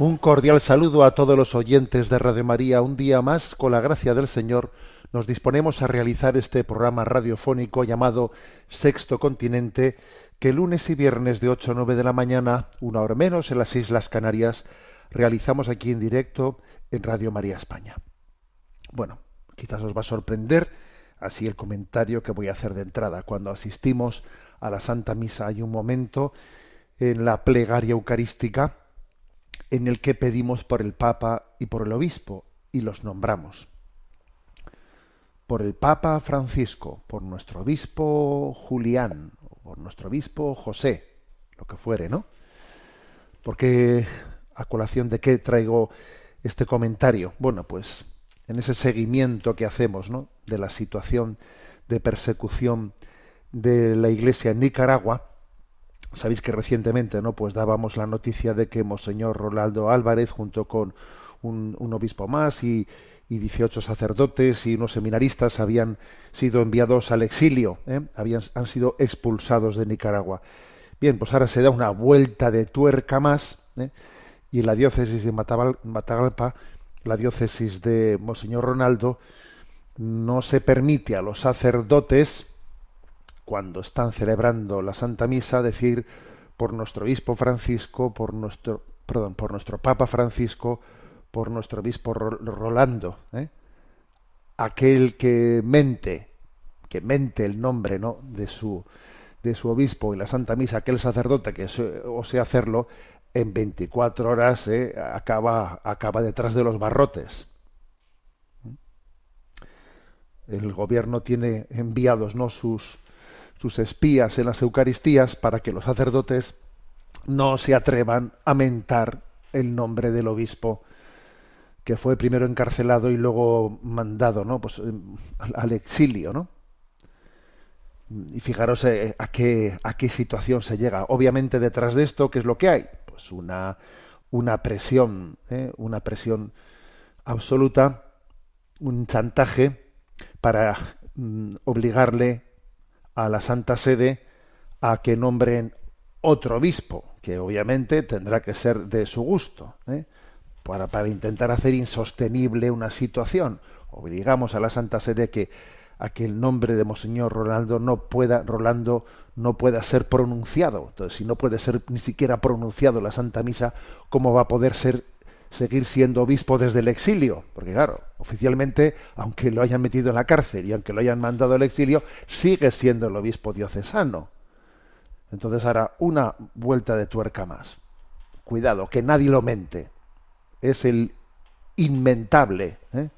Un cordial saludo a todos los oyentes de Radio María. Un día más, con la gracia del Señor, nos disponemos a realizar este programa radiofónico llamado Sexto Continente, que lunes y viernes de 8 a 9 de la mañana, una hora menos en las Islas Canarias, realizamos aquí en directo en Radio María España. Bueno, quizás os va a sorprender así el comentario que voy a hacer de entrada. Cuando asistimos a la Santa Misa hay un momento en la plegaria eucarística en el que pedimos por el Papa y por el Obispo y los nombramos. Por el Papa Francisco, por nuestro Obispo Julián, por nuestro Obispo José, lo que fuere, ¿no? Porque a colación de qué traigo este comentario. Bueno, pues en ese seguimiento que hacemos, ¿no? De la situación de persecución de la Iglesia en Nicaragua, Sabéis que recientemente, ¿no? Pues dábamos la noticia de que Monseñor Rolando Álvarez, junto con un, obispo más y, y, 18 sacerdotes y unos seminaristas, habían sido enviados al exilio, ¿eh? habían, han sido expulsados de Nicaragua. Bien, pues ahora se da una vuelta de tuerca más, ¿eh? y en la diócesis de Matagalpa, la diócesis de Monseñor Ronaldo, no se permite a los sacerdotes cuando están celebrando la Santa Misa, decir por nuestro obispo Francisco, por nuestro, perdón, por nuestro Papa Francisco, por nuestro obispo Rolando, ¿eh? aquel que mente, que mente el nombre, ¿no? de su de su obispo en la Santa Misa, aquel sacerdote que ose hacerlo, en 24 horas ¿eh? acaba, acaba detrás de los barrotes. El gobierno tiene enviados no sus sus espías en las Eucaristías para que los sacerdotes no se atrevan a mentar el nombre del obispo que fue primero encarcelado y luego mandado ¿no? pues, em, al exilio. ¿no? Y fijaros eh, a qué, a qué situación se llega. Obviamente detrás de esto, ¿qué es lo que hay? Pues una, una presión, ¿eh? una presión absoluta, un chantaje para mm, obligarle a la Santa Sede a que nombren otro obispo, que obviamente tendrá que ser de su gusto, ¿eh? para, para, intentar hacer insostenible una situación. Obligamos a la Santa Sede que a que el nombre de Monseñor Rolando no pueda, Rolando no pueda ser pronunciado. Entonces, si no puede ser ni siquiera pronunciado la Santa Misa, ¿cómo va a poder ser seguir siendo obispo desde el exilio, porque claro, oficialmente, aunque lo hayan metido en la cárcel y aunque lo hayan mandado al exilio, sigue siendo el obispo diocesano. Entonces hará una vuelta de tuerca más. Cuidado, que nadie lo mente. Es el inmentable, ¿eh?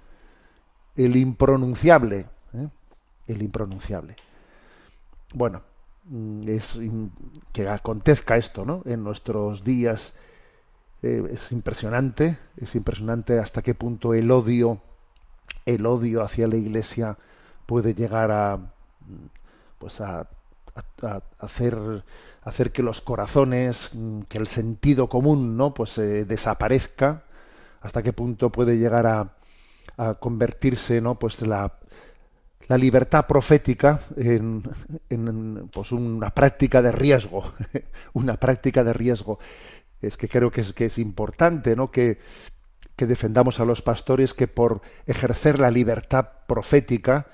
el impronunciable, ¿eh? el impronunciable. Bueno, mm, es que acontezca esto, ¿no? En nuestros días eh, es impresionante, es impresionante hasta qué punto el odio, el odio hacia la Iglesia puede llegar a, pues a, hacer, hacer que los corazones, que el sentido común, ¿no? Pues eh, desaparezca. Hasta qué punto puede llegar a, a convertirse, ¿no? Pues la, la libertad profética en, en pues una práctica de riesgo, una práctica de riesgo es que creo que es, que es importante ¿no? que, que defendamos a los pastores que por ejercer la libertad profética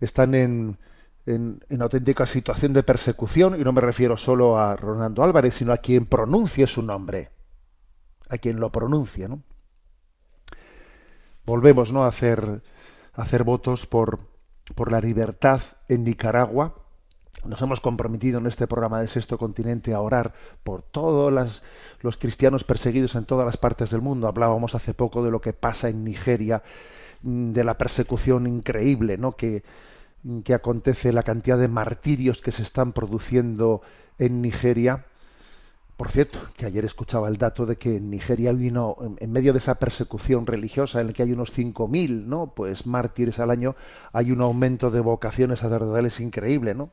están en, en, en, auténtica situación de persecución, y no me refiero solo a Ronaldo Álvarez, sino a quien pronuncie su nombre, a quien lo pronuncie. ¿no? Volvemos ¿no? a, hacer, a hacer votos por, por la libertad en Nicaragua, nos hemos comprometido en este programa de Sexto Continente a orar por todos los cristianos perseguidos en todas las partes del mundo. Hablábamos hace poco de lo que pasa en Nigeria, mm, de la persecución increíble ¿no? que, que acontece, la cantidad de martirios que se están produciendo en Nigeria. Por cierto, que ayer escuchaba el dato de que en Nigeria en medio de esa persecución religiosa en la que hay unos 5.000 ¿no? pues mártires al año, hay un aumento de vocaciones sacerdotales increíble, ¿no?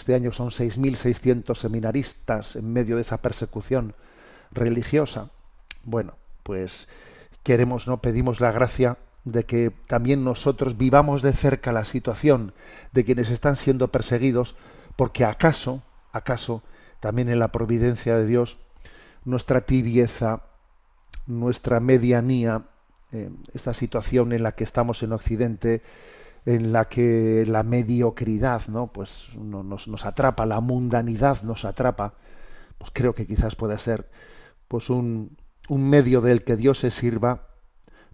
Este año son 6.600 seminaristas en medio de esa persecución religiosa. Bueno, pues queremos, no pedimos la gracia de que también nosotros vivamos de cerca la situación de quienes están siendo perseguidos, porque acaso, acaso, también en la providencia de Dios, nuestra tibieza, nuestra medianía, eh, esta situación en la que estamos en Occidente, en la que la mediocridad no pues nos, nos, atrapa la mundanidad nos atrapa pues creo que quizás pueda ser pues un, un medio del que Dios se sirva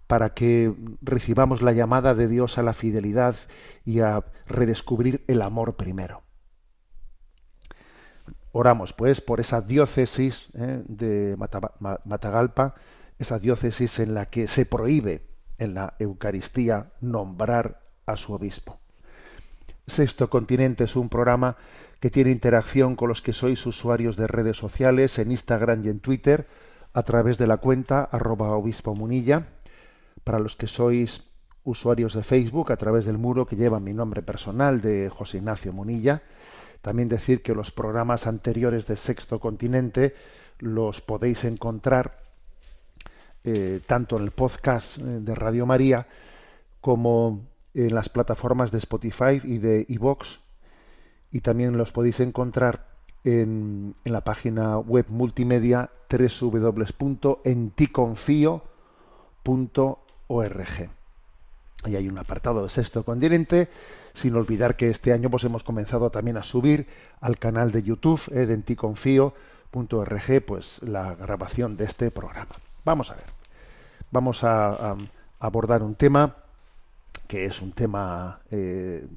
para que recibamos la llamada de Dios a la fidelidad y a redescubrir el amor primero. Oramos pues por esa diócesis ¿eh? de Matagalpa, esa diócesis en la que se prohíbe en la Eucaristía nombrar a su obispo. Sexto Continente es un programa que tiene interacción con los que sois usuarios de redes sociales en Instagram y en Twitter a través de la cuenta arroba obispo munilla. Para los que sois usuarios de Facebook a través del muro que lleva mi nombre personal de José Ignacio Munilla. También decir que los programas anteriores de Sexto Continente los podéis encontrar eh, tanto en el podcast eh, de Radio María como en las plataformas de Spotify y de iVoox y también los podéis encontrar en, en la página web multimedia www.enticonfio.org. Ahí hay un apartado de sexto continente, sin olvidar que este año pues, hemos comenzado también a subir al canal de YouTube eh, de enticonfio.org pues, la grabación de este programa. Vamos a ver, vamos a abordar un tema que es un tema eh,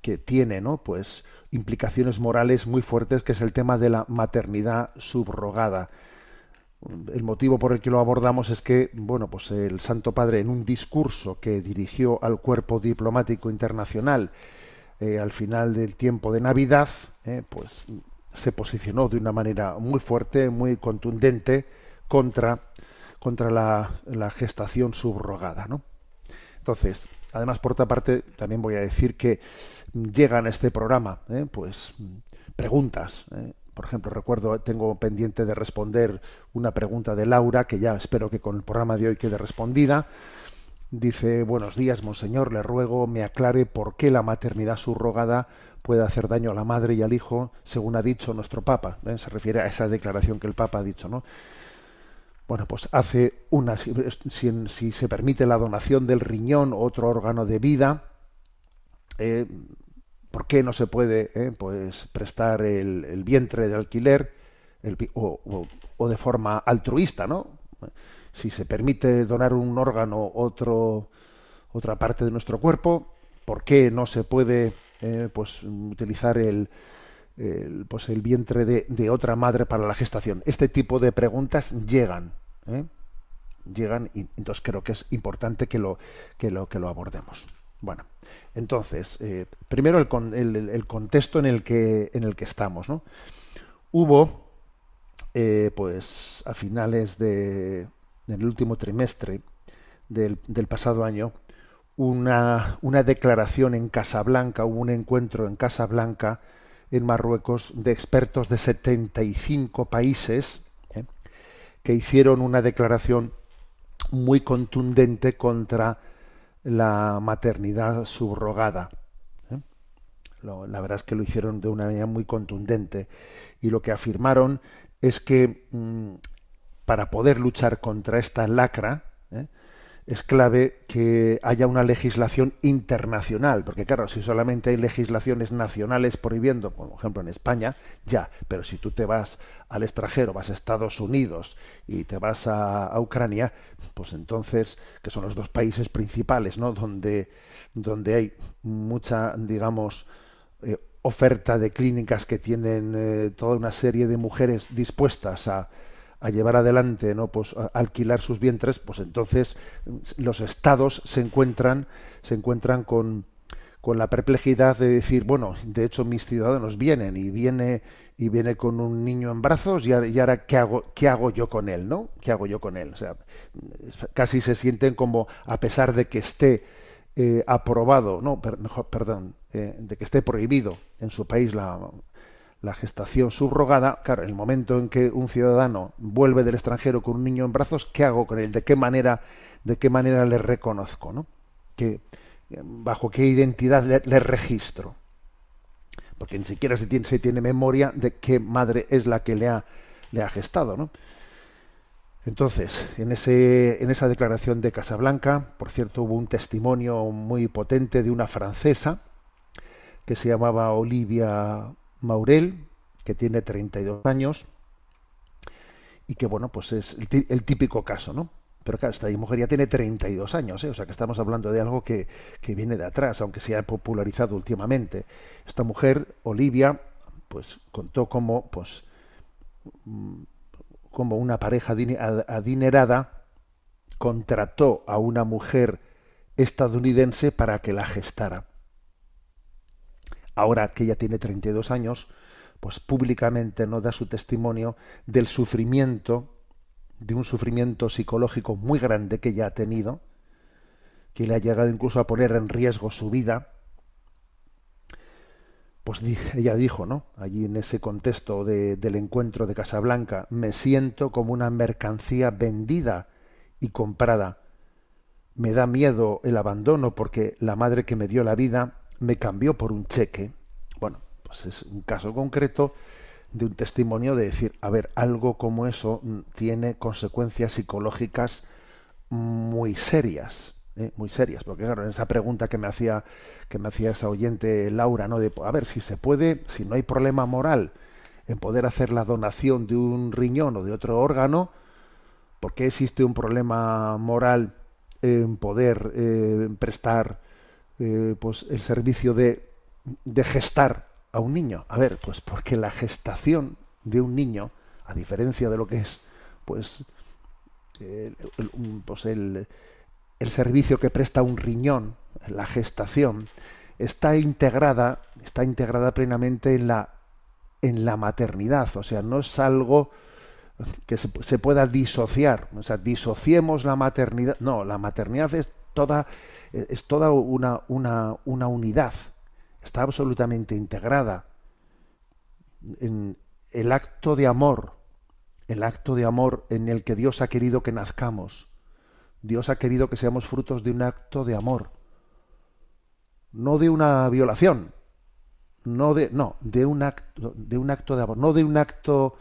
que tiene ¿no? pues, implicaciones morales muy fuertes, que es el tema de la maternidad subrogada. El motivo por el que lo abordamos es que, bueno, pues el Santo Padre, en un discurso que dirigió al cuerpo diplomático internacional eh, al final del tiempo de Navidad, eh, pues se posicionó de una manera muy fuerte, muy contundente contra, contra la, la gestación subrogada, ¿no? Entonces, además, por otra parte, también voy a decir que llegan a este programa, ¿eh? pues preguntas. ¿eh? Por ejemplo, recuerdo, tengo pendiente de responder una pregunta de Laura, que ya espero que con el programa de hoy quede respondida. Dice, buenos días, monseñor, le ruego me aclare por qué la maternidad subrogada puede hacer daño a la madre y al hijo, según ha dicho nuestro Papa. ¿eh? Se refiere a esa declaración que el Papa ha dicho, ¿no? Bueno, pues hace una, si, se permite la donación del riñón o otro órgano de vida, eh, ¿por qué no se puede eh, pues prestar el, vientre de alquiler o, de forma altruista, ¿no? Si se permite donar un órgano, otro, otra parte de nuestro cuerpo, ¿por qué no se puede eh, pues utilizar el, el, pues el vientre de, otra madre para la gestación. Este tipo de preguntas llegan, ¿eh? llegan y entonces creo que es importante que lo que lo que lo abordemos. Bueno, entonces eh, primero el, el, contexto en el que en el que estamos, ¿no? Hubo eh, pues a finales de del último trimestre del, del pasado año una, una declaración en Casablanca, hubo un encuentro en Casablanca en Marruecos de expertos de 75 países ¿eh? que hicieron una declaración muy contundente contra la maternidad subrogada. ¿eh? la verdad es que lo hicieron de una manera muy contundente y lo que afirmaron es que mm, para poder luchar contra esta lacra, ¿eh? Es clave que haya una legislación internacional, porque claro, si solamente hay legislaciones nacionales prohibiendo, por ejemplo en España, ya, pero si tú te vas al extranjero, vas a Estados Unidos y te vas a, Ucrania, pues entonces, que son los dos países principales, ¿no? Donde, donde hay mucha, digamos, eh, oferta de clínicas que tienen eh, toda una serie de mujeres dispuestas a, a llevar adelante, ¿no? Pues alquilar sus vientres, pues entonces los estados se encuentran, se encuentran con, con la perplejidad de decir, bueno, de hecho mis ciudadanos vienen y viene y viene con un niño en brazos y ahora, ¿qué hago qué hago yo con él, ¿no? ¿Qué hago yo con él? O sea, casi se sienten como a pesar de que esté eh, aprobado, no, mejor, perdón, eh, de que esté prohibido en su país la, la gestación subrogada, claro, en el momento en que un ciudadano vuelve del extranjero con un niño en brazos, ¿qué hago con él? ¿De qué manera, de qué manera le reconozco, ¿no? bajo qué identidad le, registro, porque ni siquiera se tiene, tiene memoria de qué madre es la que le ha, gestado, ¿no? Entonces, en esa declaración de Casablanca, por cierto, hubo un testimonio muy potente de una francesa que se llamaba Olivia Maurel, que tiene 32 años y que, bueno, pues es el típico caso, ¿no? Pero claro, esta mujer ya tiene 32 años, ¿eh? o sea que estamos hablando de algo que, que, viene de atrás, aunque se ha popularizado últimamente. Esta mujer, Olivia, pues contó como, pues, mm, como una pareja adinerada contrató a una mujer estadounidense para que la gestara. Ahora que ella tiene 32 años, pues públicamente no da su testimonio del sufrimiento de un sufrimiento psicológico muy grande que ella ha tenido, que le ha llegado incluso a poner en riesgo su vida, pues ella dijo, ¿no? Allí en ese contexto del encuentro de Casablanca, me siento como una mercancía vendida y comprada. Me da miedo el abandono porque la madre que me dio la vida me cambió por un cheque. Bueno, pues es un caso concreto de un testimonio de decir, a ver, algo como eso mm, tiene consecuencias psicológicas muy serias, ¿eh? muy serias, porque claro, en esa pregunta que me hacía que me hacía esa oyente Laura, ¿no? De a ver si se puede, si no hay problema moral en poder hacer la donación de un riñón o de otro órgano, ¿por qué existe un problema moral en poder eh, prestar eh, pues el servicio de, de gestar a un niño? A ver, pues porque la gestación de un niño, a diferencia de lo que es pues el, pues el, el servicio que presta un riñón, la gestación, está integrada, está integrada plenamente en la en la maternidad, o sea, no es algo que se, se, pueda disociar, o sea, disociemos la maternidad, no, la maternidad es toda es toda una, una, una unidad, está absolutamente integrada en el acto de amor, el acto de amor en el que Dios ha querido que nazcamos. Dios ha querido que seamos frutos de un acto de amor, no de una violación, no de no, de un acto de un acto de amor, no de un acto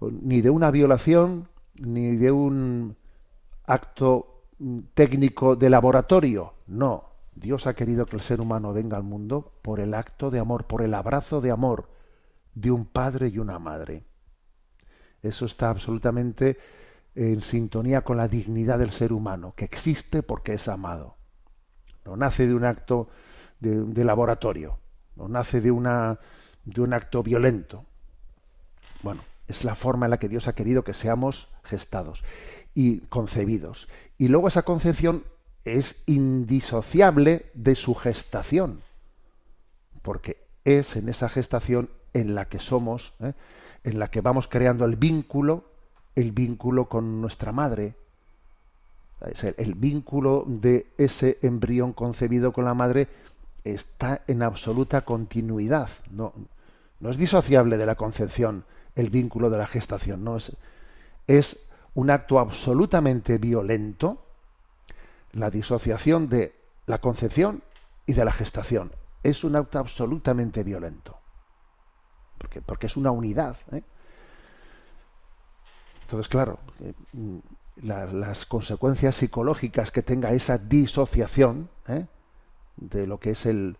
ni de una violación ni de un acto técnico de laboratorio, no, Dios ha querido que el ser humano venga al mundo por el acto de amor, por el abrazo de amor de un padre y una madre. Eso está absolutamente en sintonía con la dignidad del ser humano, que existe porque es amado. No nace de un acto de, laboratorio, no nace de, una, de un acto violento. Bueno, es la forma en la que Dios ha querido que seamos gestados y concebidos. Y luego esa concepción es indisociable de su gestación, porque es en esa gestación en la que somos, ¿eh? en la que vamos creando el vínculo, el vínculo con nuestra madre, el, el vínculo de ese embrión concebido con la madre está en absoluta continuidad, no, no es disociable de la concepción el vínculo de la gestación, no es, es un acto absolutamente violento la disociación de la concepción y de la gestación. Es un acto absolutamente violento. Porque, porque es una unidad. ¿eh? Entonces, claro, eh, mm, las consecuencias psicológicas que tenga esa disociación ¿eh? de lo que es el,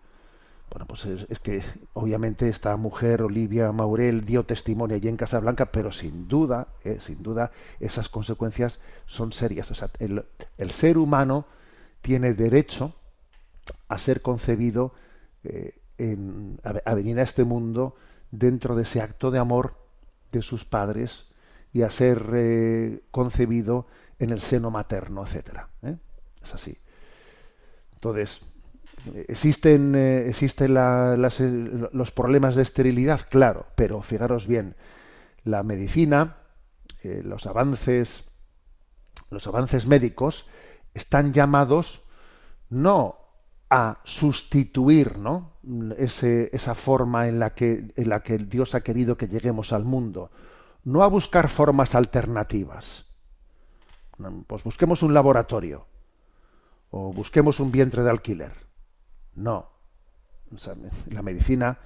bueno, pues es, que obviamente esta mujer, Olivia Maurel, dio testimonio allí en Casablanca, pero sin duda, eh, sin duda, esas consecuencias son serias. O sea, el, ser humano tiene derecho a ser concebido eh, a, venir a este mundo dentro de ese acto de amor de sus padres y a ser eh, concebido en el seno materno, etcétera. Es así. Entonces, existen, eh, existen los problemas de esterilidad, claro, pero fijaros bien, la medicina, los avances, los avances médicos están llamados no a sustituir ¿no? esa forma en la, que, en la que Dios ha querido que lleguemos al mundo, no a buscar formas alternativas. Pues busquemos un laboratorio o busquemos un vientre de alquiler. No. la medicina,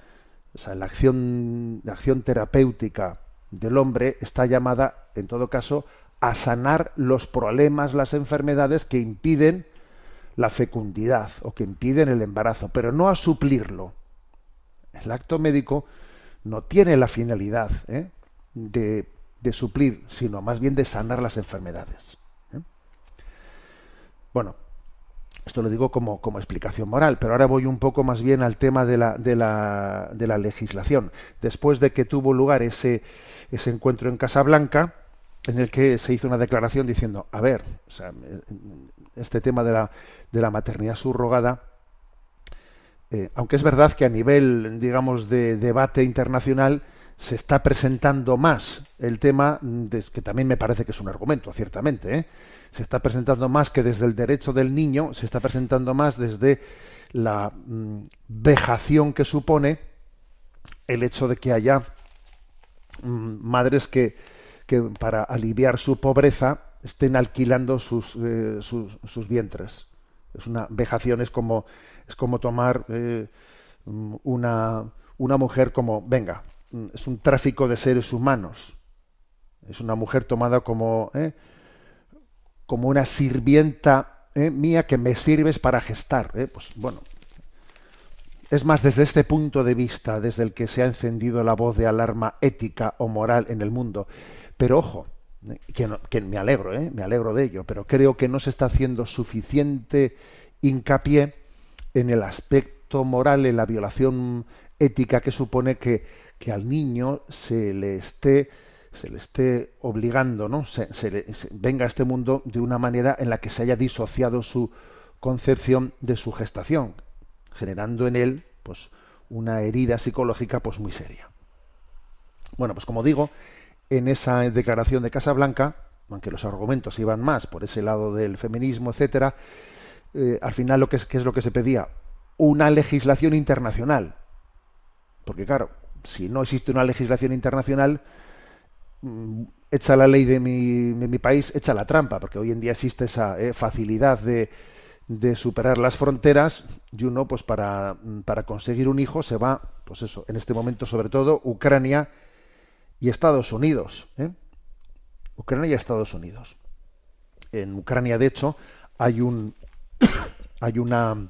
la, acción, la acción terapéutica del hombre está llamada, en todo caso, a sanar los problemas, las enfermedades que impiden la fecundidad o que impiden el embarazo, pero no a suplirlo. El acto médico no tiene la finalidad ¿eh? de, suplir, sino más bien de sanar las enfermedades. ¿eh? Bueno, esto lo digo como, como, explicación moral, pero ahora voy un poco más bien al tema de la, de la, de la legislación. Después de que tuvo lugar ese, ese encuentro en Casablanca, en el que se hizo una declaración diciendo, a ver, este tema de la, de la maternidad subrogada, eh, aunque es verdad que a nivel, digamos, de debate internacional se está presentando más el tema, que también me parece que es un argumento, ciertamente, ¿eh? se está presentando más que desde el derecho del niño, se está presentando más desde la mm, vejación que supone el hecho de que haya mm, madres que, que para aliviar su pobreza estén alquilando sus, eh, sus, sus, vientres. Es una vejación, es como, es como tomar eh, una, una mujer como, venga, es un tráfico de seres humanos. Es una mujer tomada como, eh, como una sirvienta mía que me sirves para gestar. Pues bueno, es más desde este punto de vista desde el que se ha encendido la voz de alarma ética o moral en el mundo. Pero ojo, que, me alegro, ¿eh? me alegro de ello, pero creo que no se está haciendo suficiente hincapié en el aspecto moral, en la violación ética que supone que, que al niño se le esté se le esté obligando, ¿no? Se, venga a este mundo de una manera en la que se haya disociado su concepción de su gestación, generando en él, pues, una herida psicológica, pues, muy seria. Bueno, pues como digo, en esa declaración de Casablanca, aunque los argumentos iban más por ese lado del feminismo, etcétera, eh, al final lo que es, ¿qué es lo que se pedía? Una legislación internacional. Porque claro, si no existe una legislación internacional, mm, echa la ley de mi, de mi, país, echa la trampa, porque hoy en día existe esa eh, facilidad de, de, superar las fronteras y uno, pues para, para conseguir un hijo se va, pues eso, en este momento sobre todo Ucrania y Estados Unidos. ¿eh? Ucrania y Estados Unidos. En Ucrania, de hecho, hay un hay una,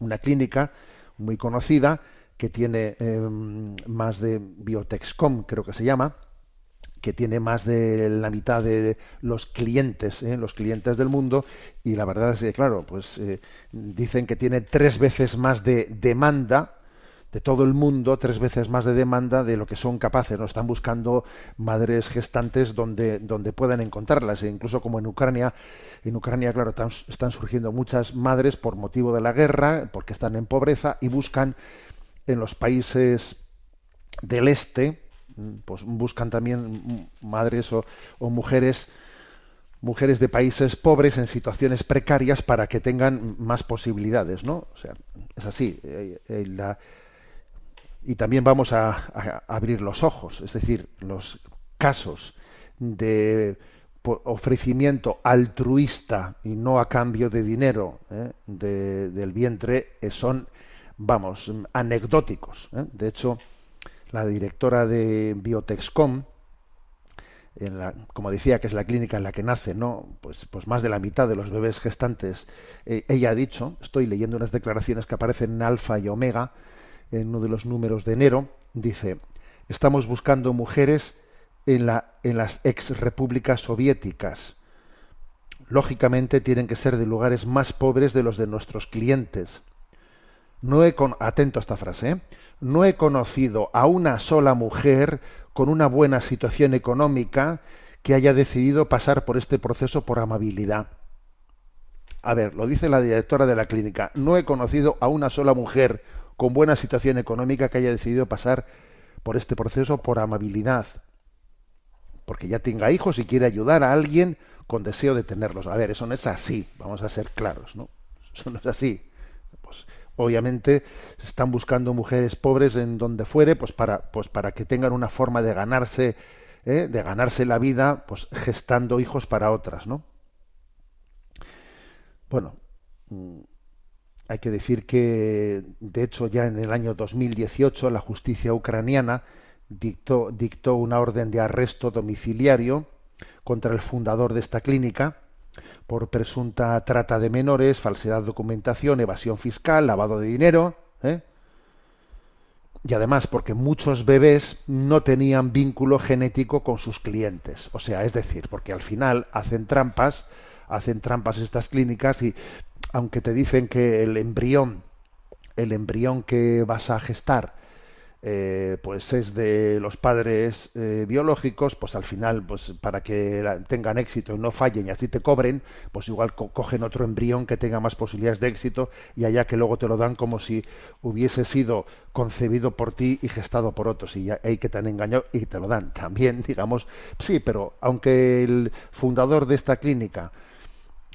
una clínica muy conocida que tiene em, más de Biotexcom, creo que se llama, que tiene más de la mitad de los clientes, ¿eh? los clientes del mundo, y la verdad es que, claro, pues eh, dicen que tiene tres veces más de demanda de todo el mundo tres veces más de demanda de lo que son capaces. ¿no? Están buscando madres gestantes donde, donde puedan encontrarlas. E incluso como en Ucrania, en Ucrania, claro, están, surgiendo muchas madres por motivo de la guerra, porque están en pobreza y buscan en los países del este, pues buscan también madres o, mujeres mujeres de países pobres en situaciones precarias para que tengan más posibilidades, ¿no? O sea, es así. Eh, eh, y también vamos a, abrir los ojos, es decir, los casos de ofrecimiento altruista y no a cambio de dinero ¿eh? del vientre son, vamos, anecdóticos. ¿eh? De hecho, la directora de Biotexcom, en la, como decía, que es la clínica en la que nace, ¿no? Pues, pues más de la mitad de los bebés gestantes, ella ha dicho, estoy leyendo unas declaraciones que aparecen en Alfa y Omega, en uno de los números de enero, dice, estamos buscando mujeres en, la, en las ex repúblicas soviéticas. Lógicamente tienen que ser de lugares más pobres de los de nuestros clientes. No he con... atento a esta frase, ¿eh? no he conocido a una sola mujer con una buena situación económica que haya decidido pasar por este proceso por amabilidad. A ver, lo dice la directora de la clínica, no he conocido a una sola mujer con buena situación económica que haya decidido pasar por este proceso por amabilidad. Porque ya tenga hijos y quiere ayudar a alguien con deseo de tenerlos. A ver, eso no es así, vamos a ser claros, ¿no? Eso no es así. Obviamente se están buscando mujeres pobres en donde fuere, pues para, pues para que tengan una forma de ganarse, ¿eh? de ganarse la vida, pues gestando hijos para otras, ¿no? Bueno, mm, hay que decir que, de hecho, ya en el año 2018 la justicia ucraniana dictó, dictó una orden de arresto domiciliario contra el fundador de esta clínica por presunta trata de menores, falsedad de documentación, evasión fiscal, lavado de dinero. ¿eh? Y además porque muchos bebés no tenían vínculo genético con sus clientes. O sea, es decir, porque al final hacen trampas, hacen trampas estas clínicas y aunque te dicen que el embrión, el embrión que vas a gestar, eh, pues es de los padres eh, biológicos, pues al final, pues para que tengan éxito y no fallen y así te cobren, pues igual cogen otro embrión que tenga más posibilidades de éxito y allá que luego te lo dan como si hubiese sido concebido por ti y gestado por otros y ya hay que te han engañado y te lo dan. También, digamos, sí, pero aunque el fundador de esta clínica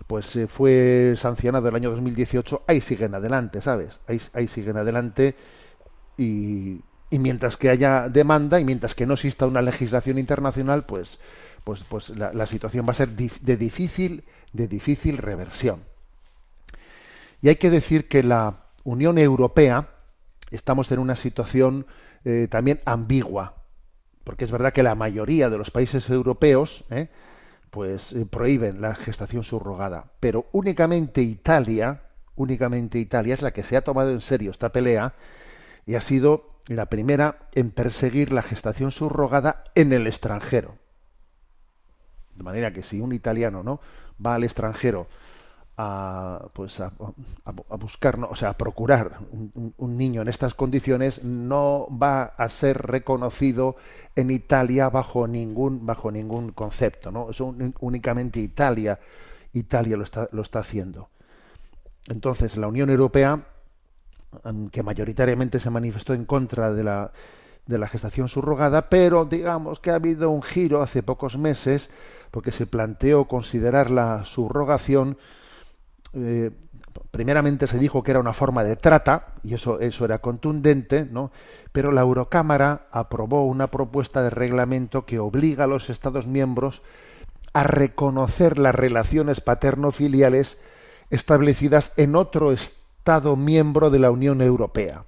pues eh, fue sancionado el año 2018, ahí siguen adelante, ¿sabes? Ahí, ahí siguen adelante y, y mientras que haya demanda y mientras que no exista una legislación internacional, pues, pues, pues la, situación va a ser de difícil, de difícil reversión. Y hay que decir que la Unión Europea estamos en una situación eh, también ambigua, porque es verdad que la mayoría de los países europeos eh, pues eh, prohíben la gestación subrogada, pero únicamente Italia, únicamente Italia es la que se ha tomado en serio esta pelea y ha sido la primera en perseguir la gestación subrogada en el extranjero. De manera que si un italiano no va al extranjero a, pues a, buscar, o sea, a procurar un, niño en estas condiciones, no va a ser reconocido en Italia bajo ningún, bajo ningún concepto, ¿no? Eso únicamente Italia, Italia lo está, lo está haciendo. Entonces, la Unión Europea que mayoritariamente se manifestó en contra de la, de la gestación subrogada, pero digamos que ha habido un giro hace pocos meses porque se planteó considerar la subrogación eh, primeramente se dijo que era una forma de trata y eso eso era contundente no pero la Eurocámara aprobó una propuesta de reglamento que obliga a los estados miembros a reconocer las relaciones paterno-filiales establecidas en otro estado Estado miembro de la Unión Europea.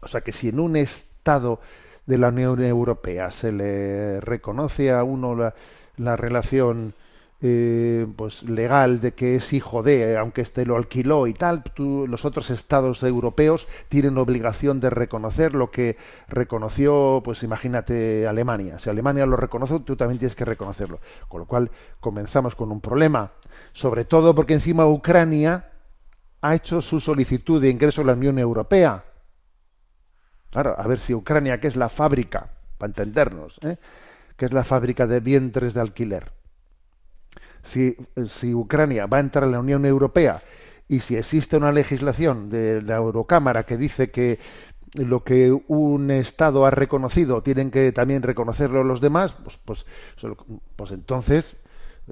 O sea que si en un Estado de la Unión Europea se le reconoce a uno la, relación eh, pues legal de que es hijo de, aunque este lo alquiló y tal, los otros estados europeos tienen obligación de reconocer lo que reconoció, pues imagínate Alemania. Si Alemania lo reconoce, tú también tienes que reconocerlo. Con lo cual comenzamos con un problema, sobre todo porque encima Ucrania ha hecho su solicitud de ingreso a la Unión Europea. Claro, a ver si Ucrania, que es la fábrica, para entendernos, ¿eh? que es la fábrica de vientres de alquiler, si, si Ucrania va a entrar a la Unión Europea y si existe una legislación de la Eurocámara que dice que lo que un Estado ha reconocido tienen que también reconocerlo los demás, pues, pues, pues entonces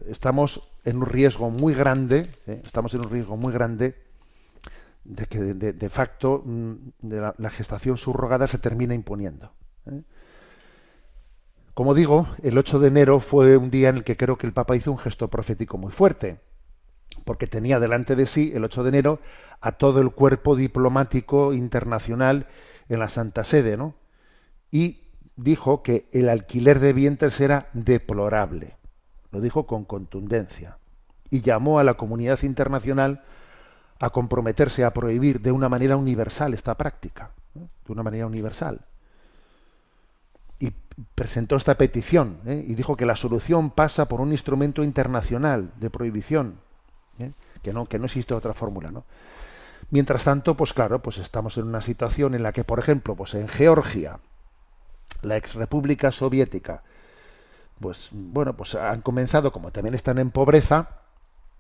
estamos en un riesgo muy grande, ¿eh? estamos en un riesgo muy grande de que de, facto mm, la, gestación subrogada se termina imponiendo. ¿eh? Como digo, el 8 de enero fue un día en el que creo que el Papa hizo un gesto profético muy fuerte, porque tenía delante de sí, el 8 de enero, a todo el cuerpo diplomático internacional en la Santa Sede, ¿no? Y dijo que el alquiler de vientres era deplorable. Lo dijo con contundencia. Y llamó a la comunidad internacional a comprometerse a prohibir de una manera universal esta práctica, de una manera universal. Y presentó esta petición ¿eh? y dijo que la solución pasa por un instrumento internacional de prohibición, ¿eh? que no que no existe otra fórmula, ¿no? Mientras tanto, pues claro, pues estamos en una situación en la que, por ejemplo, pues en Georgia, la ex República Soviética, pues bueno, pues han comenzado, como también están en pobreza,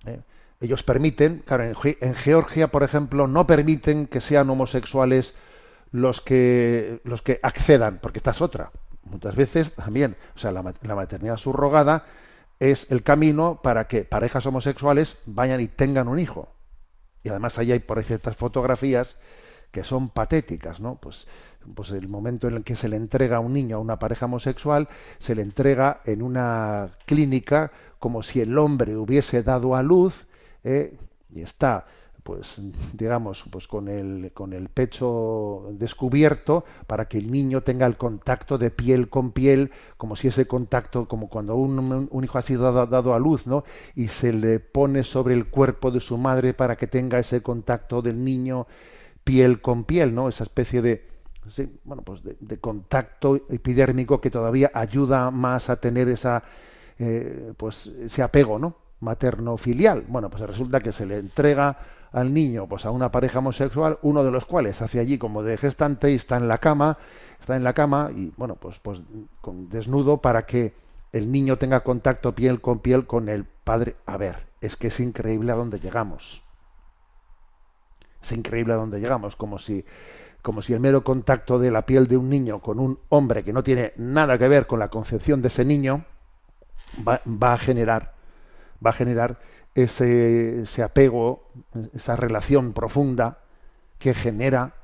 ¿eh? Ellos permiten, claro, en, Georgia, por ejemplo, no permiten que sean homosexuales los que los que accedan, porque esta es otra. Muchas veces también, o sea, la, maternidad subrogada es el camino para que parejas homosexuales vayan y tengan un hijo. Y además ahí hay por ciertas fotografías que son patéticas, ¿no? Pues pues el momento en el que se le entrega a un niño a una pareja homosexual, se le entrega en una clínica como si el hombre hubiese dado a luz ¿eh? y está pues digamos pues con el con el pecho descubierto para que el niño tenga el contacto de piel con piel como si ese contacto como cuando un, un hijo ha sido dado, a luz no y se le pone sobre el cuerpo de su madre para que tenga ese contacto del niño piel con piel no esa especie de sí, bueno, pues de, contacto epidérmico que todavía ayuda más a tener esa, eh, pues ese apego, ¿no? Materno filial. Bueno, pues resulta que se le entrega al niño pues a una pareja homosexual, uno de los cuales hace allí como de gestante y está en la cama, está en la cama y bueno, pues pues con desnudo para que el niño tenga contacto piel con piel con el padre. A ver, es que es increíble a dónde llegamos. Es increíble a dónde llegamos, como si como si el mero contacto de la piel de un niño con un hombre que no tiene nada que ver con la concepción de ese niño va, a generar va a generar ese, apego, esa relación profunda que genera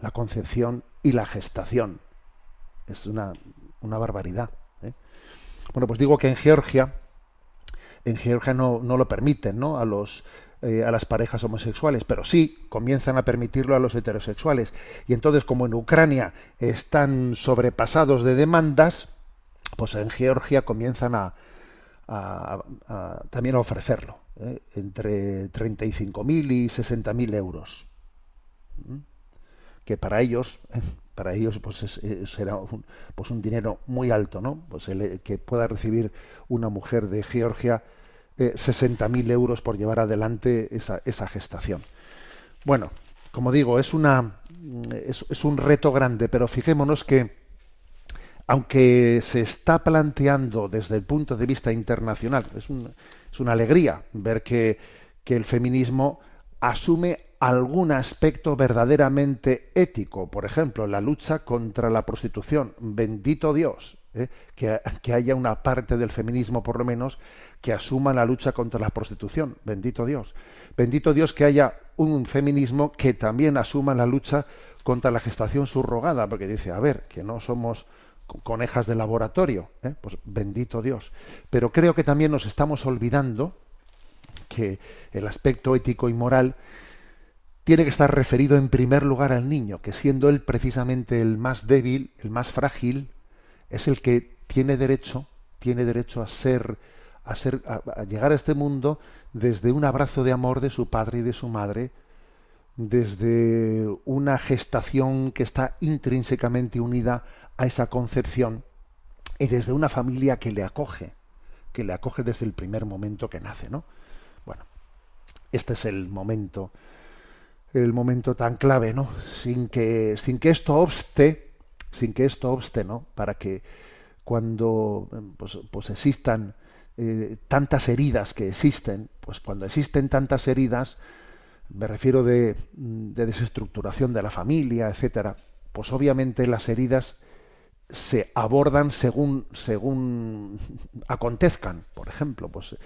la concepción y la gestación. Es una, una barbaridad. ¿eh? Bueno, pues digo que en Georgia, en Georgia no, no lo permiten, ¿no? A los eh, a las parejas homosexuales, pero sí comienzan a permitirlo a los heterosexuales. Y entonces, como en Ucrania están sobrepasados de demandas, pues en Georgia comienzan a, también a ofrecerlo, ¿eh? entre 35.000 y 60.000 euros. Que para ellos, para ellos pues será un, pues un dinero muy alto, ¿no? Pues el, que pueda recibir una mujer de Georgia eh, 60.000 euros por llevar adelante esa, esa, gestación. Bueno, como digo, es, una, es, un reto grande, pero fijémonos que aunque se está planteando desde el punto de vista internacional, es, es una alegría ver que, que el feminismo asume algún aspecto verdaderamente ético, por ejemplo, la lucha contra la prostitución. Bendito Dios, ¿eh? que, que, haya una parte del feminismo, por lo menos, que asuma la lucha contra la prostitución. Bendito Dios. Bendito Dios que haya un feminismo que también asuma la lucha contra la gestación subrogada, porque dice, a ver, que no somos conejas de laboratorio, ¿eh? pues bendito Dios. Pero creo que también nos estamos olvidando que el aspecto ético y moral tiene que estar referido en primer lugar al niño, que siendo él precisamente el más débil, el más frágil, es el que tiene derecho, tiene derecho a ser a, ser, a, llegar a este mundo desde un abrazo de amor de su padre y de su madre, desde una gestación que está intrínsecamente unida a esa concepción y desde una familia que le acoge, que le acoge desde el primer momento que nace, ¿no? Bueno, este es el momento, el momento tan clave, ¿no? Sin que, sin que esto obste, sin que esto obste, ¿no? Para que cuando pues, pues existan eh, tantas heridas que existen, pues cuando existen tantas heridas, me refiero de, de desestructuración de la familia, etcétera, pues obviamente las heridas se abordan según según acontezcan. Por ejemplo, pues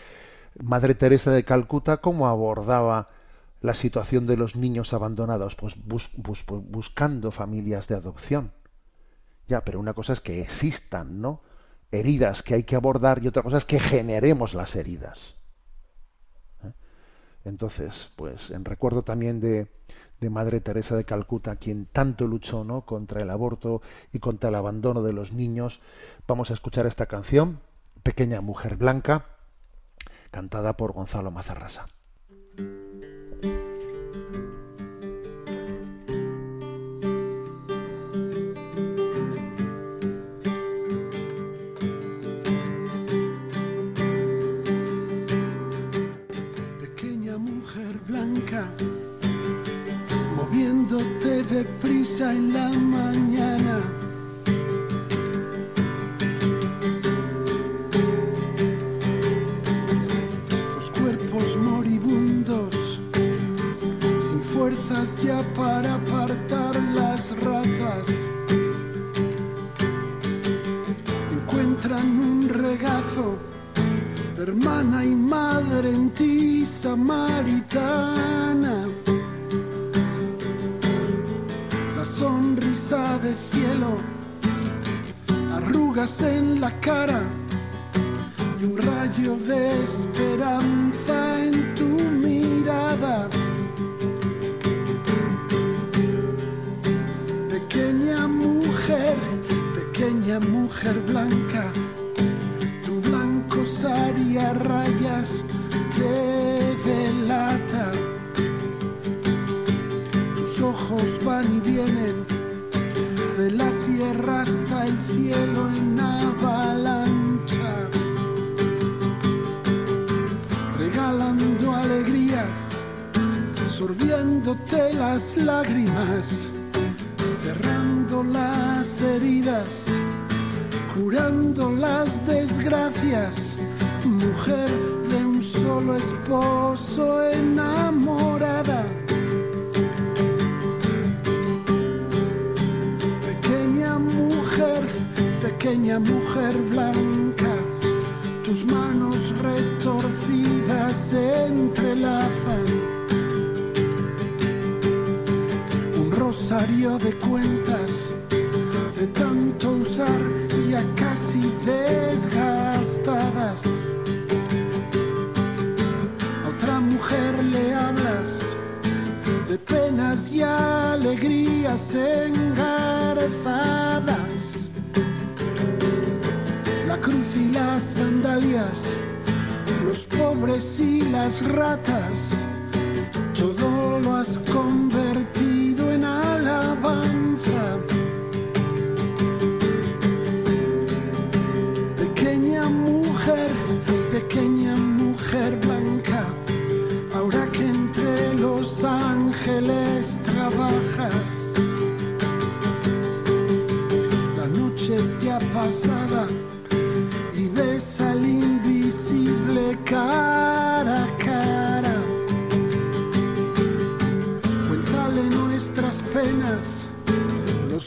Madre Teresa de Calcuta cómo abordaba la situación de los niños abandonados, pues buscando familias de adopción. Ya, pero una cosa es que existan, ¿no? heridas que hay que abordar y otra cosa es que generemos las heridas. Entonces, pues en recuerdo también de, de, Madre Teresa de Calcuta, quien tanto luchó ¿no? contra el aborto y contra el abandono de los niños, vamos a escuchar esta canción, Pequeña Mujer Blanca, cantada por Gonzalo Mazarrasa. Mujer de un solo esposo enamorada. Pequeña mujer, pequeña mujer blanca, tus manos retorcidas se entrelazan. Un rosario de cuentas de tanto usar ya casi desgastadas. le hablas de penas y alegrías engarzadas. La cruz y las sandalias, los pobres y las ratas, todo lo has convertido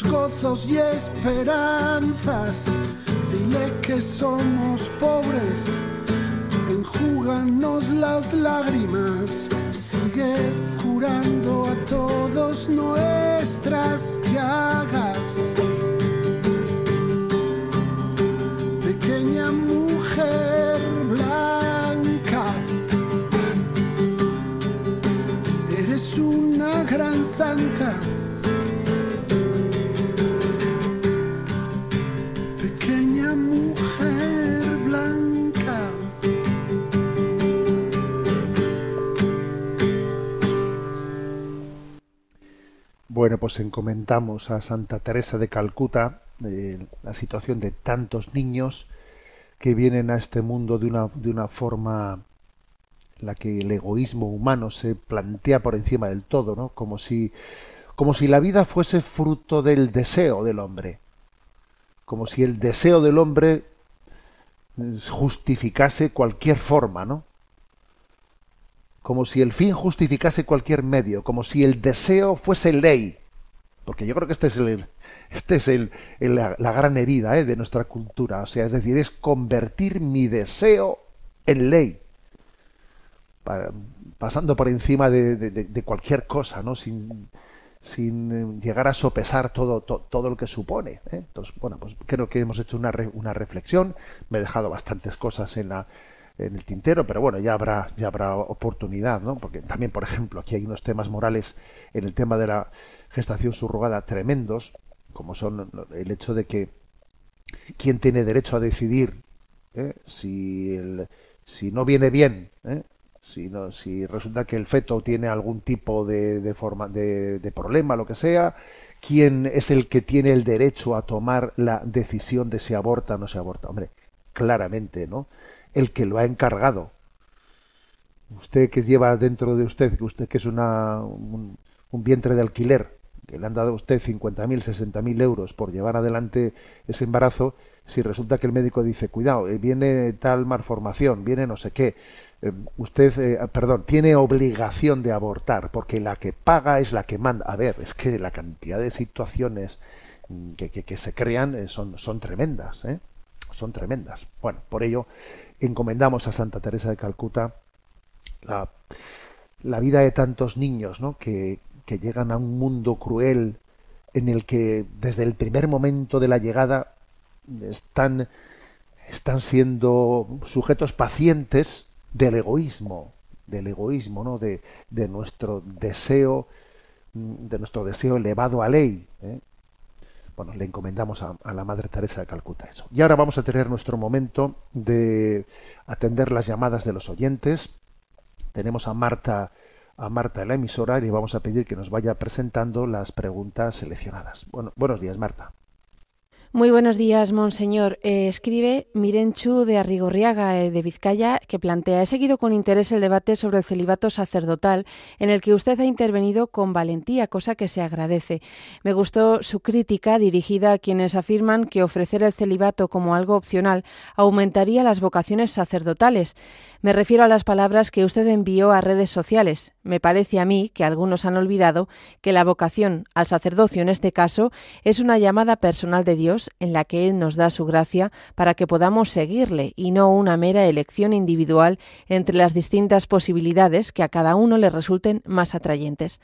gozos y esperanzas. Dile que somos pobres, enjúganos las lágrimas curando a todos nuestras llagas. Pequeña mujer blanca, eres una gran santa. Bueno, pues encomendamos a Santa Teresa de Calcuta la situación de tantos niños que vienen a este mundo de una, de una forma en la que el egoísmo humano se plantea por encima del todo, ¿no? Como si, como si la vida fuese fruto del deseo del hombre, como si el deseo del hombre justificase cualquier forma, ¿no? Como si el fin justificase cualquier medio, como si el deseo fuese ley. Porque yo creo que este es el, este es el, la, gran herida ¿eh? de nuestra cultura. O sea, es decir, es convertir mi deseo en ley. pasando por encima de, cualquier cosa, ¿no? Sin, sin eh, llegar a sopesar todo, todo lo que supone. ¿eh? Entonces, bueno, pues creo que hemos hecho una, una reflexión. Me he dejado bastantes cosas en la, en el tintero, pero bueno, ya habrá, ya habrá oportunidad, ¿no? Porque también, por ejemplo, aquí hay unos temas morales en el tema de la gestación subrogada tremendos, como son el hecho de que quién tiene derecho a decidir ¿eh? si, si no viene bien, ¿eh? si, no, si resulta que el feto tiene algún tipo de, de, forma, de, de problema, lo que sea, quién es el que tiene el derecho a tomar la decisión de si aborta o no se aborta. Hombre, claramente, ¿no? El que lo ha encargado. Usted que lleva dentro de usted, que usted que es una, un, vientre de alquiler, que le han dado a usted 50.000, 60.000 euros por llevar adelante ese embarazo, si resulta que el médico dice, cuidado, eh, viene tal malformación, viene no sé qué, eh, usted, eh, perdón, tiene obligación de abortar, porque la que paga es la que manda. A ver, es que la cantidad de situaciones mm, que, que, que se crean son, son tremendas. ¿eh? son tremendas. Bueno, por ello encomendamos a Santa Teresa de Calcuta la, la vida de tantos niños ¿no? que, que llegan a un mundo cruel en el que desde el primer momento de la llegada están, están siendo sujetos pacientes del egoísmo, del egoísmo, ¿no? de, de nuestro deseo, de nuestro deseo elevado a ley. ¿eh? Bueno, le encomendamos a, la Madre Teresa de Calcuta eso. Y ahora vamos a tener nuestro momento de atender las llamadas de los oyentes. Tenemos a Marta a Marta en la emisora y vamos a pedir que nos vaya presentando las preguntas seleccionadas. Bueno, buenos días, Marta. Muy buenos días, monseñor. Eh, escribe Mirenchu de Arrigorriaga, eh, de Vizcaya, que plantea, he seguido con interés el debate sobre el celibato sacerdotal, en el que usted ha intervenido con valentía, cosa que se agradece. Me gustó su crítica dirigida a quienes afirman que ofrecer el celibato como algo opcional aumentaría las vocaciones sacerdotales. Me refiero a las palabras que usted envió a redes sociales. Me parece a mí que algunos han olvidado que la vocación al sacerdocio en este caso es una llamada personal de Dios en la que Él nos da su gracia para que podamos seguirle y no una mera elección individual entre las distintas posibilidades que a cada uno le resulten más atrayentes.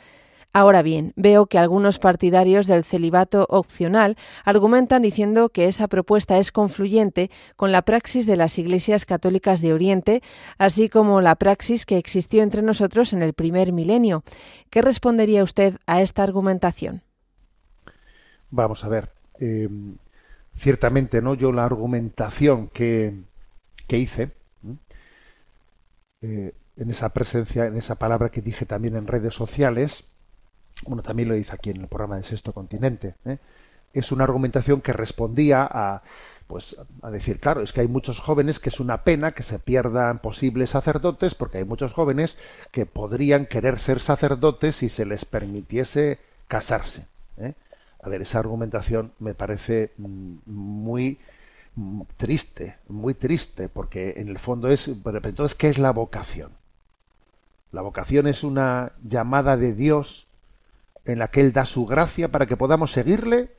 Ahora bien, veo que algunos partidarios del celibato opcional argumentan diciendo que esa propuesta es confluyente con la praxis de las iglesias católicas de Oriente, así como la praxis que existió entre nosotros en el primer milenio. ¿Qué respondería usted a esta argumentación? Vamos a ver. Eh, ciertamente, ¿no? Yo la argumentación que, que hice eh, en esa presencia, en esa palabra que dije también en redes sociales, bueno, también lo dice aquí en el programa de Sexto Continente, ¿eh? es una argumentación que respondía a, pues, a decir, claro, es que hay muchos jóvenes que es una pena que se pierdan posibles sacerdotes, porque hay muchos jóvenes que podrían querer ser sacerdotes si se les permitiese casarse. ¿eh? A ver, esa argumentación me parece mm, muy mm, triste, muy triste, porque en el fondo es, entonces, ¿qué es la vocación? La vocación es una llamada de Dios en la que Él da su gracia para que podamos seguirle?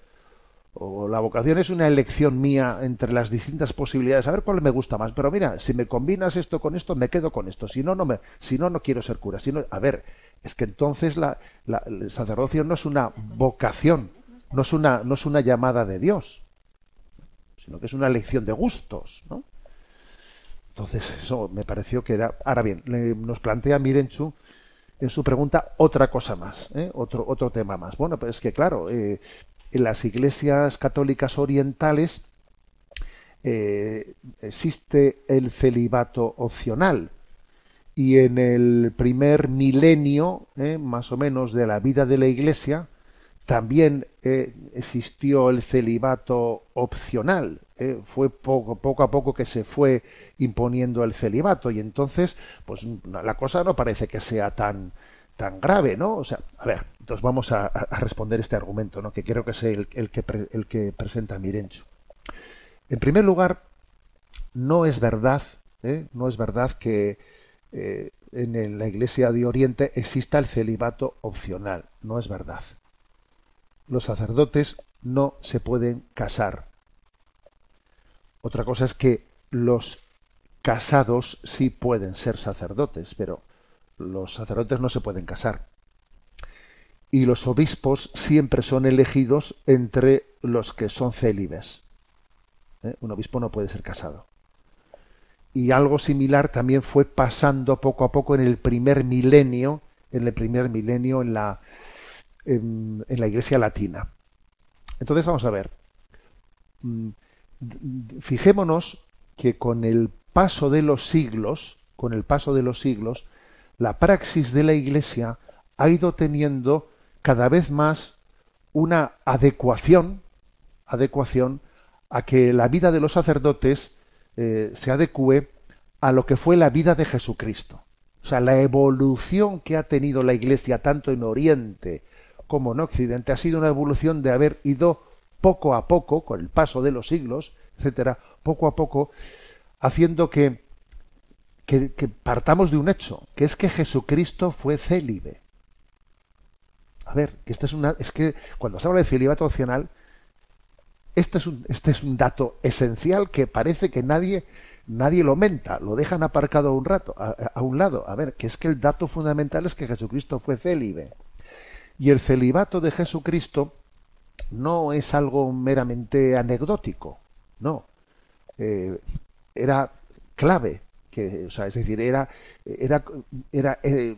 ¿O la vocación es una elección mía entre las distintas posibilidades? A ver cuál me gusta más. Pero mira, si me combinas esto con esto, me quedo con esto. Si no, no, me, si no, no quiero ser cura. Si no, a ver, es que entonces la, la, el sacerdocio no es una vocación, no es una, no es una llamada de Dios, sino que es una elección de gustos, ¿no? Entonces, eso me pareció que era. Ahora bien, nos plantea Mirenchu en su pregunta otra cosa más, ¿eh? otro, otro tema más. Bueno, pues es que claro, eh, en las iglesias católicas orientales eh, existe el celibato opcional y en el primer milenio, más o menos, de la vida de la iglesia, también existió el celibato opcional. Fue poco, poco a poco que se fue imponiendo el celibato y entonces, pues la cosa no parece que sea tan tan grave, ¿no? O sea, a ver, entonces vamos a, responder este argumento, ¿no? Que creo que es el, el que, el que presenta Mirencho. En primer lugar, no es verdad, ¿eh? no es verdad que eh, en la Iglesia de Oriente exista el celibato opcional. No es verdad los sacerdotes no se pueden casar. Otra cosa es que los casados sí pueden ser sacerdotes, pero los sacerdotes no se pueden casar. Y los obispos siempre son elegidos entre los que son célibes. ¿Eh? Un obispo no puede ser casado. Y algo similar también fue pasando poco a poco en el primer milenio, en el primer milenio en la, en, en la Iglesia latina. Entonces vamos a ver. Mm, fijémonos que con el paso de los siglos, con el paso de los siglos, la praxis de la Iglesia ha ido teniendo cada vez más una adecuación, adecuación a que la vida de los sacerdotes eh, se adecue a lo que fue la vida de Jesucristo. O sea, la evolución que ha tenido la Iglesia tanto en Oriente como en Occidente, ha sido una evolución de haber ido poco a poco, con el paso de los siglos, etcétera, poco a poco, haciendo que, que, partamos de un hecho, que es que Jesucristo fue célibe. A ver, que esta es una, es que cuando se habla de celibato opcional, Este es un, este es un dato esencial que parece que nadie, nadie lo menta, lo dejan aparcado un rato, a, un lado. A ver, que es que el dato fundamental es que Jesucristo fue célibe. Y el celibato de Jesucristo no es algo meramente anecdótico, no. Eh, era clave, que, o sea, es decir, era, era, era eh,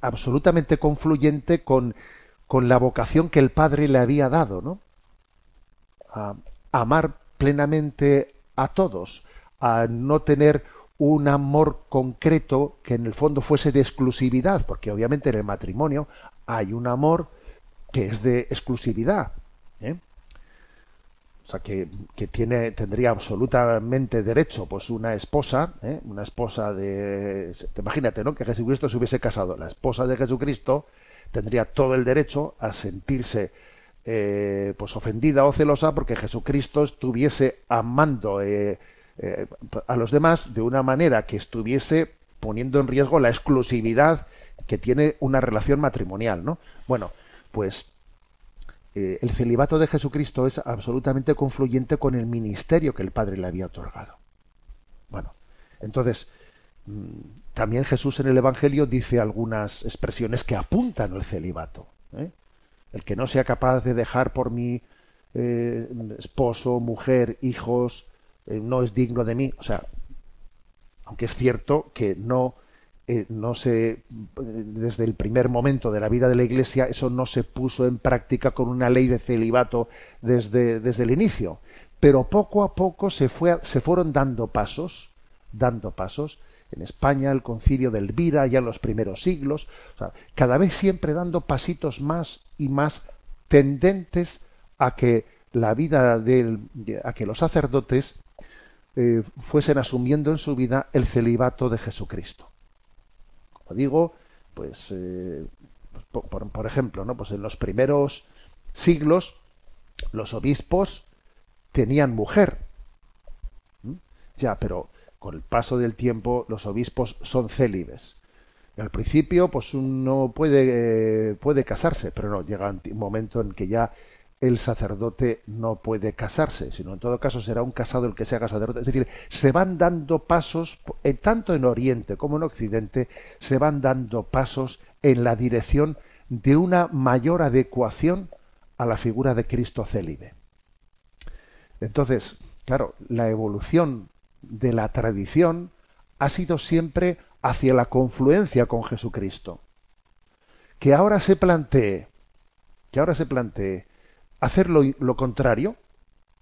absolutamente confluyente con, con la vocación que el Padre le había dado, ¿no? A amar plenamente a todos, a no tener un amor concreto que en el fondo fuese de exclusividad, porque obviamente en el matrimonio hay un amor que es de exclusividad. ¿eh? O sea, que, que, tiene, tendría absolutamente derecho, pues una esposa, ¿eh? una esposa de... Imagínate, ¿no? Que Jesucristo se hubiese casado. La esposa de Jesucristo tendría todo el derecho a sentirse eh, pues ofendida o celosa porque Jesucristo estuviese amando eh, eh, a los demás de una manera que estuviese poniendo en riesgo la exclusividad que tiene una relación matrimonial, ¿no? Bueno, pues el celibato de Jesucristo es absolutamente confluyente con el ministerio que el Padre le había otorgado. Bueno, entonces mm, también Jesús en el Evangelio dice algunas expresiones que apuntan al celibato. ¿eh? El que no sea capaz de dejar por mí eh, esposo, mujer, hijos, eh, no es digno de mí. O sea, aunque es cierto que no, no se, desde el primer momento de la vida de la Iglesia, eso no se puso en práctica con una ley de celibato desde, desde el inicio. Pero poco a poco se, fue, se fueron dando pasos, dando pasos, en España, el concilio de Elvira, ya en los primeros siglos, cada vez siempre dando pasitos más y más tendentes a que la vida de, a que los sacerdotes eh, fuesen asumiendo en su vida el celibato de Jesucristo. Digo, pues eh, por, por, ejemplo, ¿no? Pues en los primeros siglos los obispos tenían mujer. Ya, pero con el paso del tiempo los obispos son célibes. al principio, pues uno puede, eh, puede casarse, pero no, llega un momento en que ya el sacerdote no puede casarse, sino en todo caso será un casado el que se haga sacerdote. Es decir, se van dando pasos, eh, tanto en Oriente como en Occidente, se van dando pasos en la dirección de una mayor adecuación a la figura de Cristo célibe. Entonces, claro, la evolución de la tradición ha sido siempre hacia la confluencia con Jesucristo. Que ahora se plantee, que ahora se plantee hacer lo, contrario,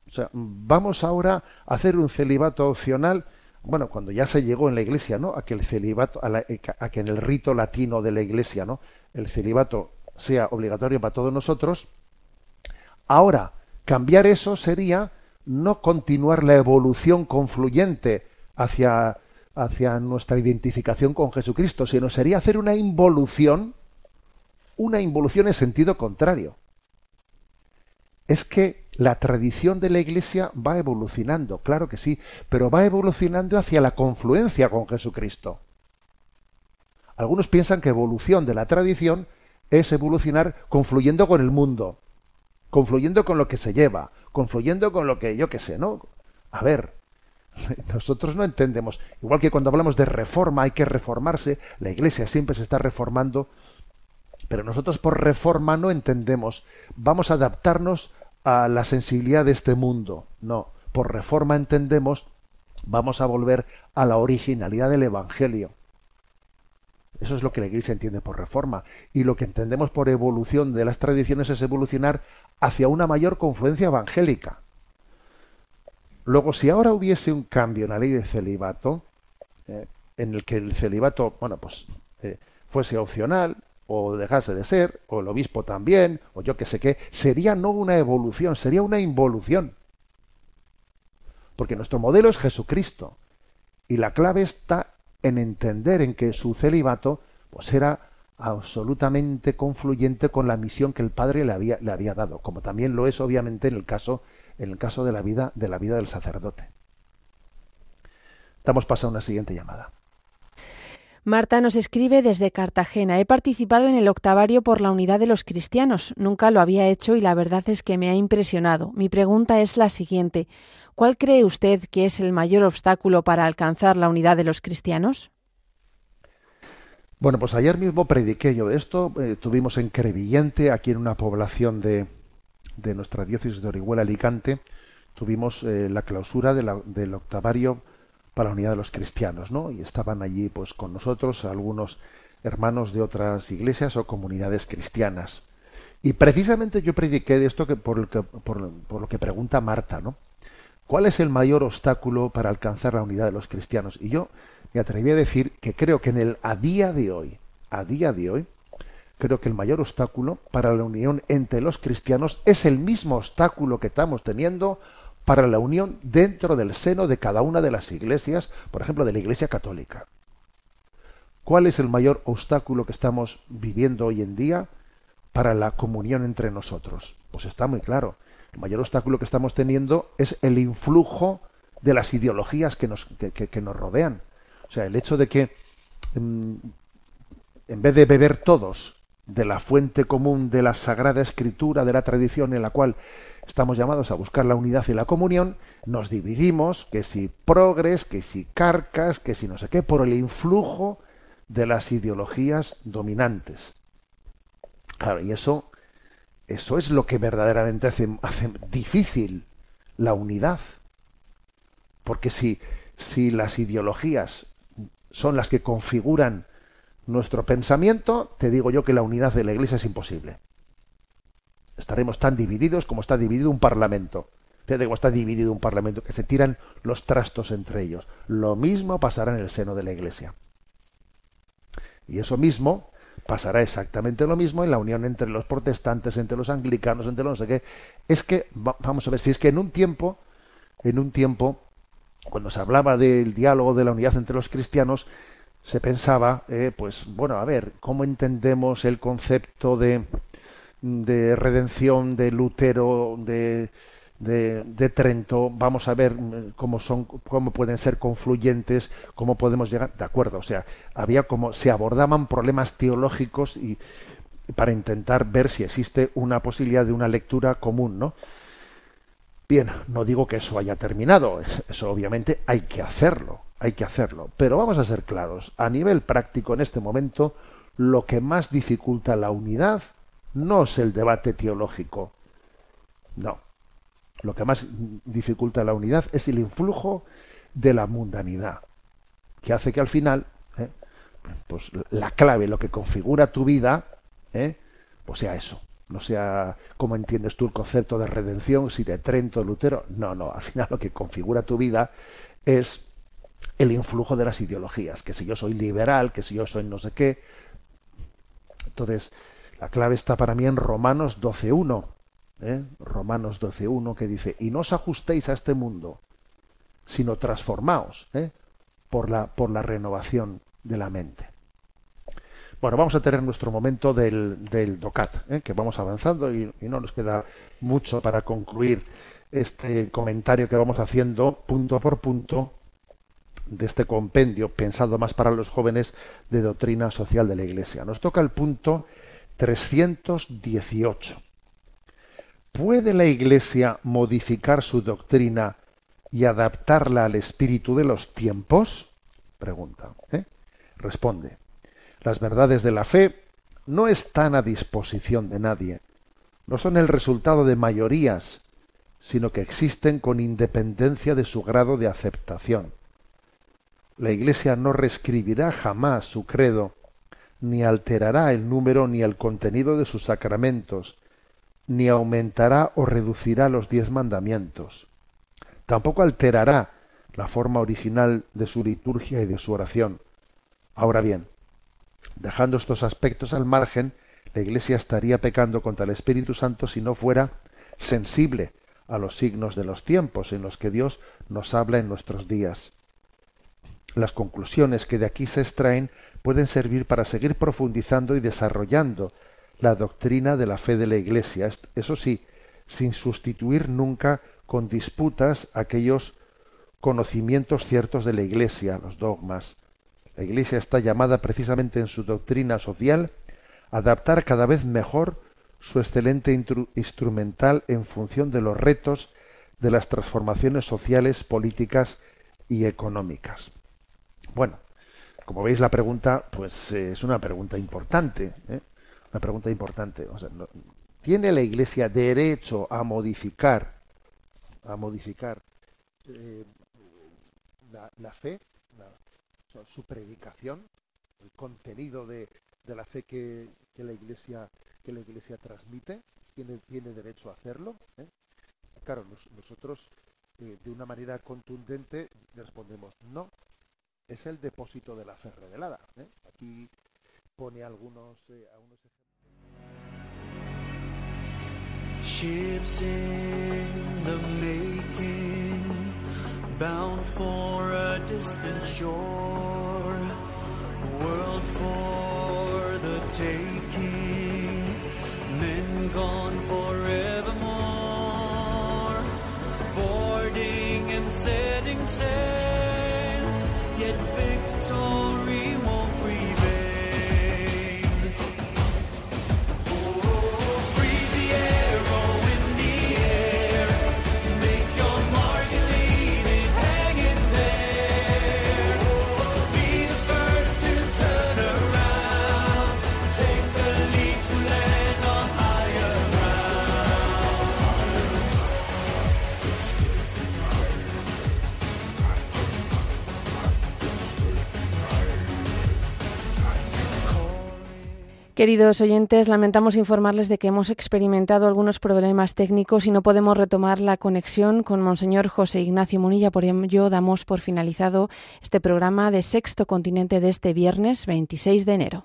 o sea, vamos ahora a hacer un celibato opcional, bueno, cuando ya se llegó en la Iglesia, ¿no? A que el celibato, a, a que en el rito latino de la Iglesia, ¿no? El celibato sea obligatorio para todos nosotros. Ahora, cambiar eso sería no continuar la evolución confluyente hacia, hacia nuestra identificación con Jesucristo, sino sería hacer una involución, una involución en sentido contrario. Es que la tradición de la Iglesia va evolucionando, claro que sí, pero va evolucionando hacia la confluencia con Jesucristo. Algunos piensan que evolución de la tradición es evolucionar confluyendo con el mundo, confluyendo con lo que se lleva, confluyendo con lo que yo que sé, ¿no? A ver, nosotros no entendemos, igual que cuando hablamos de reforma hay que reformarse, la Iglesia siempre se está reformando, pero nosotros por reforma no entendemos, vamos a adaptarnos a la sensibilidad de este mundo, no, por reforma entendemos, vamos a volver a la originalidad del Evangelio. Eso es lo que la Iglesia entiende por reforma. Y lo que entendemos por evolución de las tradiciones es evolucionar hacia una mayor confluencia evangélica. Luego, si ahora hubiese un cambio en la ley de celibato, eh, en el que el celibato, bueno, pues eh, fuese opcional, o dejase de ser, o el obispo también, o yo que sé qué, sería no una evolución, sería una involución. Porque nuestro modelo es Jesucristo. Y la clave está en entender en que su celibato pues era absolutamente confluyente con la misión que el padre le había, le había dado, como también lo es obviamente en el caso, en el caso de la vida, de la vida del sacerdote. Damos paso a una siguiente llamada. Marta nos escribe desde Cartagena. He participado en el octavario por la unidad de los cristianos. Nunca lo había hecho y la verdad es que me ha impresionado. Mi pregunta es la siguiente. ¿Cuál cree usted que es el mayor obstáculo para alcanzar la unidad de los cristianos? Bueno, pues ayer mismo prediqué yo de esto. Eh, tuvimos en Crevillente, aquí en una población de, de nuestra diócesis de Orihuela Alicante, tuvimos eh, la clausura del octavario para la unidad de los cristianos, ¿no? Y estaban allí, pues, con nosotros algunos hermanos de otras iglesias o comunidades cristianas. Y precisamente yo prediqué de esto que por, lo que, por, lo que pregunta Marta, ¿no? ¿Cuál es el mayor obstáculo para alcanzar la unidad de los cristianos? Y yo me atreví a decir que creo que en el a día de hoy, a día de hoy, creo que el mayor obstáculo para la unión entre los cristianos es el mismo obstáculo que estamos teniendo para la unión dentro del seno de cada una de las iglesias, por ejemplo, de la Iglesia Católica. ¿Cuál es el mayor obstáculo que estamos viviendo hoy en día para la comunión entre nosotros? Pues está muy claro. El mayor obstáculo que estamos teniendo es el influjo de las ideologías que nos, que, nos rodean. O sea, el hecho de que mm, en vez de beber todos de la fuente común de la Sagrada Escritura, de la tradición en la cual estamos llamados a buscar la unidad y la comunión, nos dividimos, que si progres, que si carcas, que si no sé qué, por el influjo de las ideologías dominantes. Claro, y eso, eso es lo que verdaderamente hace, hace difícil la unidad. Porque si, si las ideologías son las que configuran nuestro pensamiento, te digo yo que la unidad de la Iglesia es imposible estaremos tan divididos como está dividido un parlamento. Fíjate cómo está dividido un parlamento, que se tiran los trastos entre ellos. Lo mismo pasará en el seno de la Iglesia. Y eso mismo pasará exactamente lo mismo en la unión entre los protestantes, entre los anglicanos, entre los no sé qué. Es que, vamos a ver, si es que en un tiempo, en un tiempo, cuando se hablaba del diálogo de la unidad entre los cristianos, se pensaba, eh, pues bueno, a ver, ¿cómo entendemos el concepto de, de redención de Lutero, de, de, Trento, vamos a ver mm, cómo son, cómo pueden ser confluyentes, cómo podemos llegar, de acuerdo, o sea, había como se abordaban problemas teológicos y para intentar ver si existe una posibilidad de una lectura común, ¿no? Bien, no digo que eso haya terminado, eso obviamente hay que hacerlo, hay que hacerlo, pero vamos a ser claros, a nivel práctico en este momento, lo que más dificulta la unidad no es el debate teológico. No. Lo que más dificulta la unidad es el influjo de la mundanidad, que hace que al final, ¿eh? pues la clave, lo que configura tu vida, ¿eh? pues sea eso. No sea como entiendes tú el concepto de redención, si de Trento, Lutero. No, no. Al final lo que configura tu vida es el influjo de las ideologías. Que si yo soy liberal, que si yo soy no sé qué. Entonces, la clave está para mí en Romanos 12.1. ¿eh? Romanos 12.1 que dice, y no os ajustéis a este mundo, sino transformaos ¿eh? por, la, por la renovación de la mente. Bueno, vamos a tener nuestro momento del, del DOCAT, ¿eh? que vamos avanzando y, y, no nos queda mucho para concluir este comentario que vamos haciendo punto por punto de este compendio pensado más para los jóvenes de doctrina social de la Iglesia. Nos toca el punto 318. ¿Puede la Iglesia modificar su doctrina y adaptarla al espíritu de los tiempos? Pregunta. ¿eh? Responde. Las verdades de la fe no están a disposición de nadie. No son el resultado de mayorías, sino que existen con independencia de su grado de aceptación. La Iglesia no reescribirá jamás su credo ni alterará el número ni el contenido de sus sacramentos, ni aumentará o reducirá los diez mandamientos. Tampoco alterará la forma original de su liturgia y de su oración. Ahora bien, dejando estos aspectos al margen, la Iglesia estaría pecando contra el Espíritu Santo si no fuera sensible a los signos de los tiempos en los que Dios nos habla en nuestros días. Las conclusiones que de aquí se extraen pueden servir para seguir profundizando y desarrollando la doctrina de la fe de la Iglesia, eso sí, sin sustituir nunca con disputas aquellos conocimientos ciertos de la Iglesia, los dogmas. La Iglesia está llamada precisamente en su doctrina social a adaptar cada vez mejor su excelente instrumental en función de los retos de las transformaciones sociales, políticas y económicas. Bueno, como veis la pregunta, pues eh, es una pregunta importante, ¿eh? una pregunta importante. ¿Tiene la Iglesia derecho a modificar, a modificar eh, la, fe, su predicación, el contenido de, la fe que, la Iglesia que la Iglesia transmite? ¿Tiene, tiene derecho a hacerlo? Claro, nosotros de una manera contundente respondemos no, es el depósito de la fe revelada. ¿eh? Aquí pone algunos, eh, algunos Ships in the making, bound for a distant shore, world for the taking, men gone forevermore, boarding and setting sail. Queridos oyentes, lamentamos informarles de que hemos experimentado algunos problemas técnicos y no podemos retomar la conexión con Monseñor José Ignacio Munilla. Por ello, damos por finalizado este programa de Sexto Continente de este viernes 26 de enero.